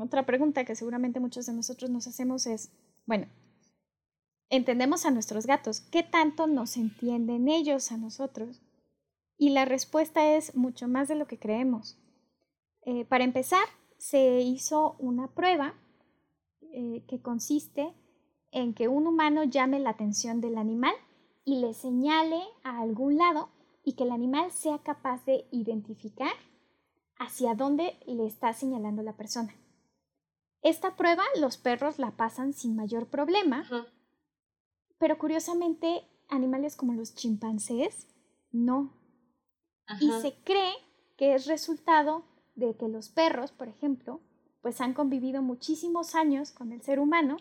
otra pregunta que seguramente muchos de nosotros nos hacemos es, bueno, entendemos a nuestros gatos, ¿qué tanto nos entienden ellos a nosotros? Y la respuesta es mucho más de lo que creemos. Eh, para empezar, se hizo una prueba eh, que consiste en que un humano llame la atención del animal y le señale a algún lado y que el animal sea capaz de identificar hacia dónde le está señalando la persona. Esta prueba los perros la pasan sin mayor problema, pero curiosamente animales como los chimpancés no. Y se cree que es resultado de que los perros, por ejemplo, pues han convivido muchísimos años con el ser humano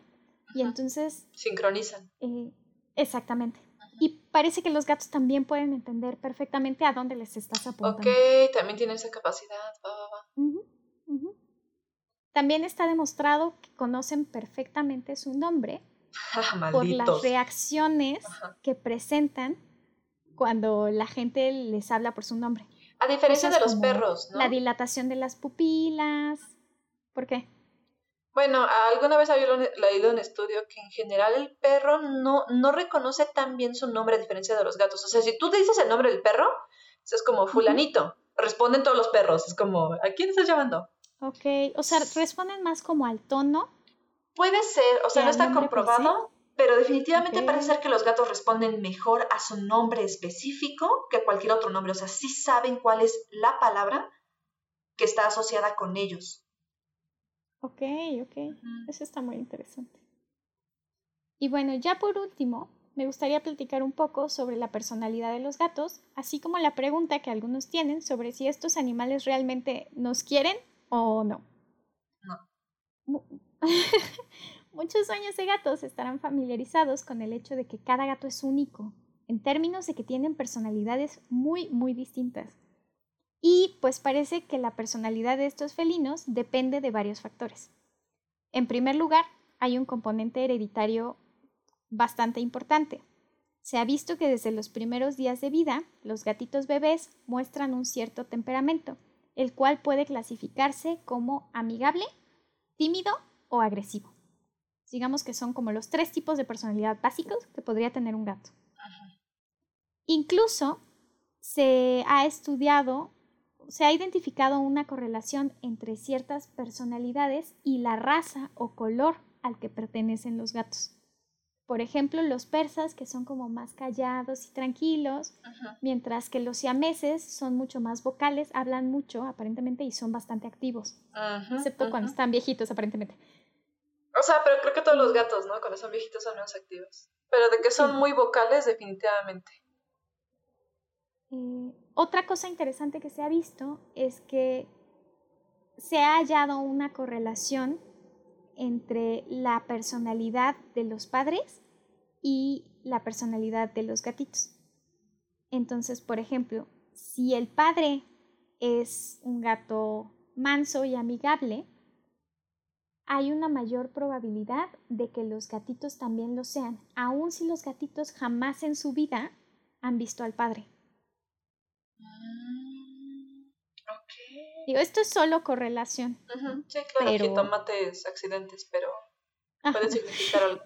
y entonces...
Sincronizan.
Eh, exactamente. Y parece que los gatos también pueden entender perfectamente a dónde les estás apuntando.
Ok, también tienen esa capacidad.
También está demostrado que conocen perfectamente su nombre por las reacciones que presentan cuando la gente les habla por su nombre.
A diferencia de los perros, ¿no?
La dilatación de las pupilas. ¿Por qué?
Bueno, alguna vez había leído un estudio que en general el perro no, no reconoce tan bien su nombre a diferencia de los gatos. O sea, si tú te dices el nombre del perro, es como fulanito. Responden todos los perros. Es como, ¿a quién estás llamando?
Ok, o sea, responden más como al tono.
Puede ser, o sea, no está comprobado, pero definitivamente parece ser que los gatos responden mejor a su nombre específico que cualquier otro nombre. O sea, sí saben cuál es la palabra que está asociada con ellos.
Ok, ok. Eso está muy interesante. Y bueno, ya por último, me gustaría platicar un poco sobre la personalidad de los gatos, así como la pregunta que algunos tienen sobre si estos animales realmente nos quieren o no.
No.
Muchos dueños de gatos estarán familiarizados con el hecho de que cada gato es único, en términos de que tienen personalidades muy, muy distintas. Y pues parece que la personalidad de estos felinos depende de varios factores. En primer lugar, hay un componente hereditario bastante importante. Se ha visto que desde los primeros días de vida, los gatitos bebés muestran un cierto temperamento, el cual puede clasificarse como amigable, tímido o agresivo. Digamos que son como los tres tipos de personalidad básicos que podría tener un gato. Incluso se ha estudiado se ha identificado una correlación entre ciertas personalidades y la raza o color al que pertenecen los gatos. Por ejemplo, los persas, que son como más callados y tranquilos, mientras que los siameses son mucho más vocales, hablan mucho aparentemente y son bastante activos, excepto cuando están viejitos aparentemente.
O sea, pero creo que todos los gatos, ¿no? Cuando son viejitos son más activos. Pero de que son muy vocales, definitivamente.
Eh, otra cosa interesante que se ha visto es que se ha hallado una correlación entre la personalidad de los padres y la personalidad de los gatitos. Entonces, por ejemplo, si el padre es un gato manso y amigable, hay una mayor probabilidad de que los gatitos también lo sean, aun si los gatitos jamás en su vida han visto al padre. Digo, esto es solo correlación.
Sí, claro, pero... accidentes, pero puede significar algo.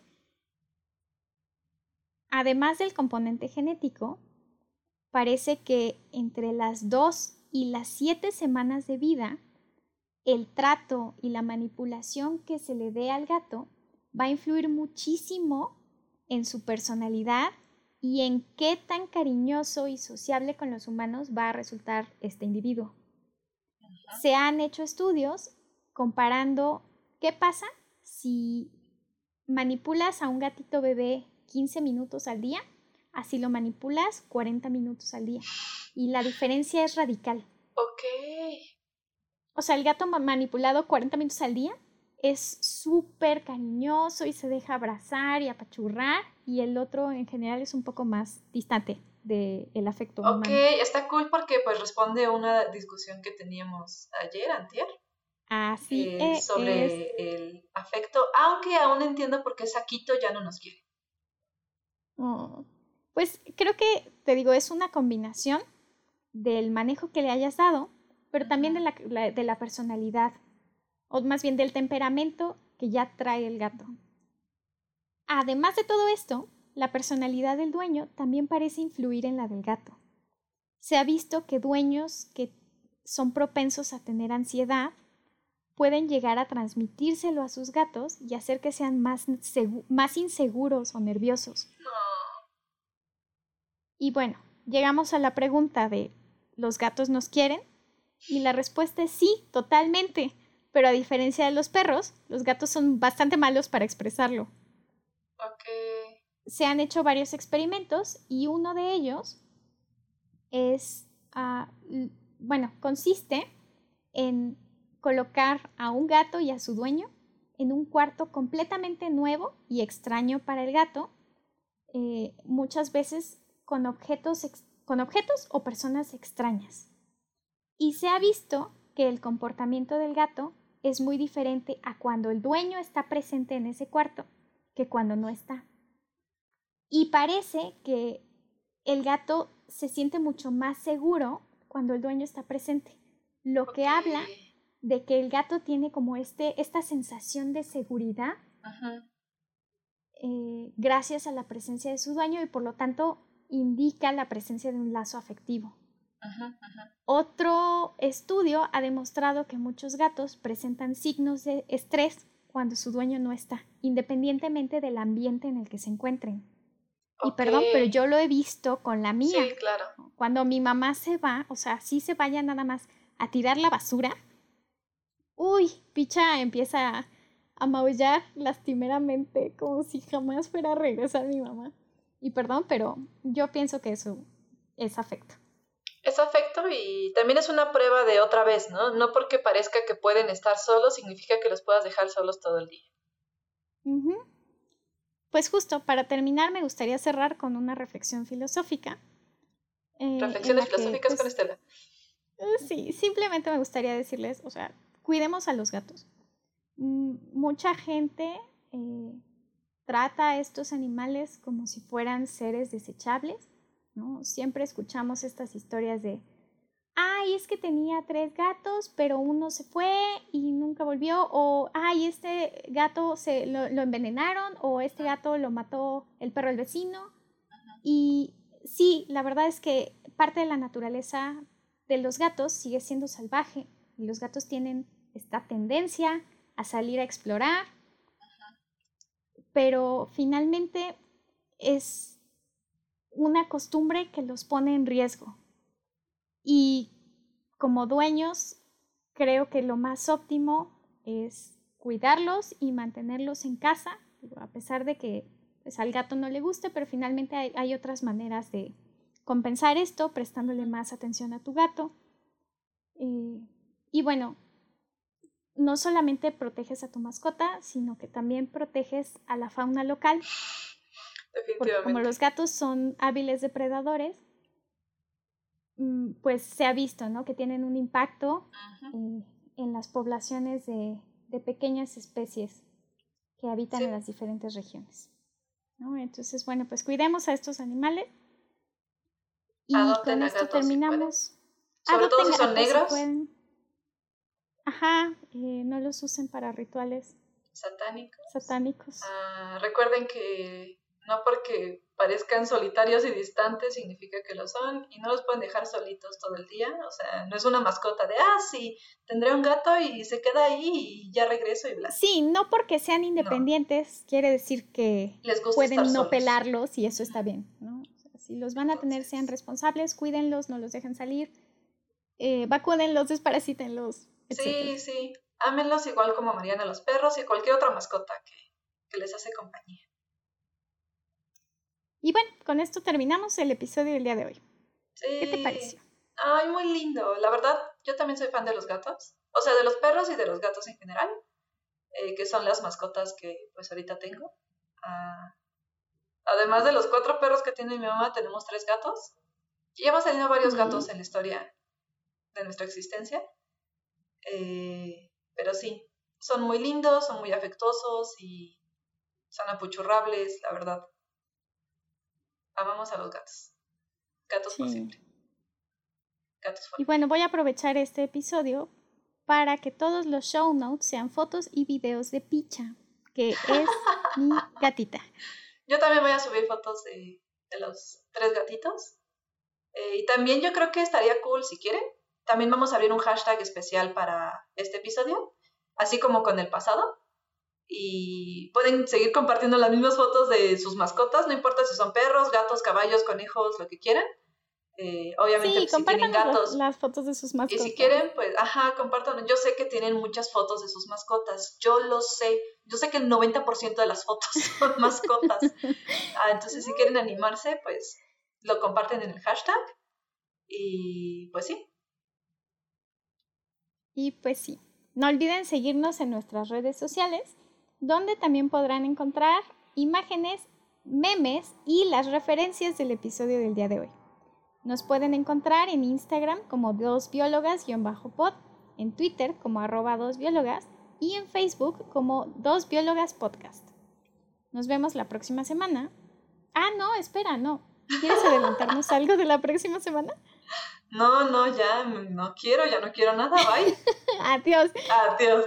Además del componente genético, parece que entre las dos y las siete semanas de vida, el trato y la manipulación que se le dé al gato va a influir muchísimo en su personalidad y en qué tan cariñoso y sociable con los humanos va a resultar este individuo. Se han hecho estudios comparando qué pasa si manipulas a un gatito bebé 15 minutos al día, así lo manipulas 40 minutos al día. Y la diferencia es radical.
Ok.
O sea, el gato manipulado 40 minutos al día es súper cariñoso y se deja abrazar y apachurrar y el otro en general es un poco más distante del el afecto
Ok, está cool porque pues responde a una discusión que teníamos ayer, antier.
Así
eh, Sobre el afecto, aunque aún entiendo por qué Saquito ya no nos quiere.
Oh, pues creo que, te digo, es una combinación del manejo que le hayas dado, pero también de la, de la personalidad, o más bien del temperamento que ya trae el gato. Además de todo esto, la personalidad del dueño también parece influir en la del gato. Se ha visto que dueños que son propensos a tener ansiedad pueden llegar a transmitírselo a sus gatos y hacer que sean más, más inseguros o nerviosos. Y bueno, llegamos a la pregunta de ¿los gatos nos quieren? Y la respuesta es sí, totalmente. pero a diferencia de los perros, los gatos son bastante malos para expresarlo.
Ok.
Se han hecho varios experimentos y uno de ellos es, l- bueno, consiste en colocar a un gato y a su dueño en un cuarto completamente nuevo y extraño para el gato, eh, muchas veces con objetos, con objetos o personas extrañas. Y se ha visto que el comportamiento del gato es muy diferente a cuando el dueño está presente en ese cuarto que cuando no está. Y parece que el gato se siente mucho más seguro cuando el dueño está presente, lo que habla de que el gato tiene como este, esta sensación de seguridad
Ajá.
eh, gracias a la presencia de su dueño y por lo tanto indica la presencia de un lazo afectivo.
Ajá. Ajá.
Otro estudio ha demostrado que muchos gatos presentan signos de estrés cuando su dueño no está, independientemente del ambiente en el que se encuentren. Y perdón, pero yo lo he visto con la mía.
Sí, claro.
Cuando mi mamá se va, o sea, si se vaya nada más a tirar la basura, uy, picha empieza a, a maullar lastimeramente, como si jamás fuera a regresar mi mamá. Y perdón, pero yo pienso que eso es afecto.
Es afecto y también es una prueba de otra vez, ¿no? No porque parezca que pueden estar solos significa que los puedas dejar solos todo el día.
Pues justo, para terminar, me gustaría cerrar con una reflexión filosófica. eh,
Reflexiones
que,
filosóficas con
pues,
Estela.
Eh, Sí, simplemente me gustaría decirles, o sea, cuidemos a los gatos. Mm, Mucha gente eh, trata a estos animales como si fueran seres desechables, ¿no? Siempre escuchamos estas historias de, ay, es que tenía tres gatos, pero uno se fue y nunca volvió, o, ay, este gato se lo, lo envenenaron, o este gato lo mató el perro del vecino. Y sí, la verdad es que parte de la naturaleza de los gatos sigue siendo salvaje y los gatos tienen esta tendencia a salir a explorar, pero finalmente es una costumbre que los pone en riesgo. Y como dueños, creo que lo más óptimo es cuidarlos y mantenerlos en casa, a pesar de que pues, al gato no le guste, pero finalmente hay, hay otras maneras de compensar esto, prestándole más atención a tu gato. Eh, y bueno, no solamente proteges a tu mascota, sino que también proteges a la fauna local, porque como
Definitivamente.
los gatos son hábiles depredadores, mm, pues se ha visto, ¿no? Que tienen un impacto en las poblaciones de, de pequeñas especies que habitan
Sí.
en las diferentes regiones. ¿no? Entonces, bueno, pues cuidemos a estos animales. Y con esto
gatos si
terminamos.
Sobre todo si son
gatos
negros.
Ajá, eh, no los usen para rituales
Satánicos.
satánicos.
Ah, recuerden que no porque parezcan solitarios y distantes significa que lo son y no los pueden dejar solitos todo el día. O sea, no es una mascota de, ah, sí, tendré un gato y se queda ahí y ya regreso y bla.
Sí, no porque sean independientes quiere decir que
Les gusta
pueden no
solos.
pelarlos y eso está bien, ¿no? O sea, si los van a tener, sean responsables, cuídenlos, no los dejen salir, eh, vacúnenlos, desparasítenlos,
Sí,
etc.
sí. Ámenlos igual como Mariana los perros y cualquier otra mascota que, que les hace compañía.
Y bueno, con esto terminamos el episodio del día de hoy.
Sí.
¿Qué te pareció?
Ay, muy lindo. La verdad, yo también soy fan de los gatos. O sea, de los perros y de los gatos en general. eh, que son las mascotas que pues ahorita tengo. Ah, además de los cuatro perros que tiene mi mamá, tenemos tres gatos. Y hemos tenido varios gatos en la historia de nuestra existencia. Eh, pero sí, son muy lindos, son muy afectuosos y son apuchurrables, la verdad. Amamos a los gatos. Gatos por siempre. Gatos por
Y bueno, voy a aprovechar este episodio para que todos los show notes sean fotos y videos de Picha, que es mi gatita.
Yo también voy a subir fotos de, de los tres gatitos. Eh, y también yo creo que estaría cool si quieren. También vamos a abrir un hashtag especial para este episodio, así como con el pasado. Y pueden seguir compartiendo las mismas fotos de sus mascotas, no importa si son perros, gatos, caballos, conejos, lo que quieran. Eh, obviamente,
sí,
pues, si tienen gatos.
Las, fotos de sus mascotas.
Y si quieren, pues, ajá, compartan. Yo sé que tienen muchas fotos de sus mascotas. Yo lo sé. Yo sé que el 90% de las fotos son mascotas. ah, entonces, si quieren animarse, pues lo comparten en el hashtag. Y pues sí.
Y pues sí. No olviden seguirnos en nuestras redes sociales, donde también podrán encontrar imágenes, memes y las referencias del episodio del día de hoy. Nos pueden encontrar en Instagram como dos pod en Twitter como arroba dos biólogas y en Facebook como dos biólogas podcast. Nos vemos la próxima semana. Ah, no, espera, no. ¿Quieres adelantarnos algo de la próxima semana?
No, no, ya no quiero, ya no quiero nada, bye.
Adiós.
Adiós.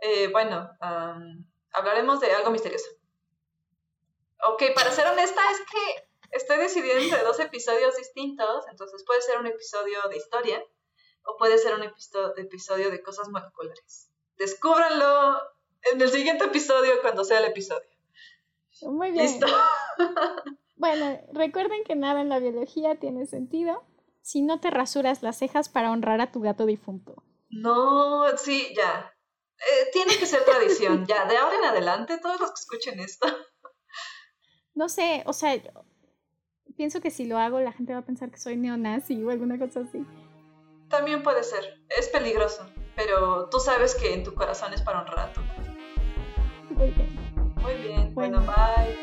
Eh, bueno, hablaremos de algo misterioso. Ok, para ser honesta, es que estoy decidiendo entre dos episodios distintos, entonces puede ser un episodio de historia o puede ser un episodio de cosas moleculares. Descúbranlo en el siguiente episodio cuando sea el episodio.
Muy bien. Listo. bueno, recuerden que nada en la biología tiene sentido si no te rasuras las cejas para honrar a tu gato difunto.
No, sí, ya. Eh, tiene que ser tradición, ya. De ahora en adelante, todos los que escuchen esto.
No sé, o sea, pienso que si lo hago la gente va a pensar que soy neonazi o alguna cosa así.
También puede ser, es peligroso, pero tú sabes que en tu corazón es para un rato.
Muy bien.
Muy bien, bueno, bye.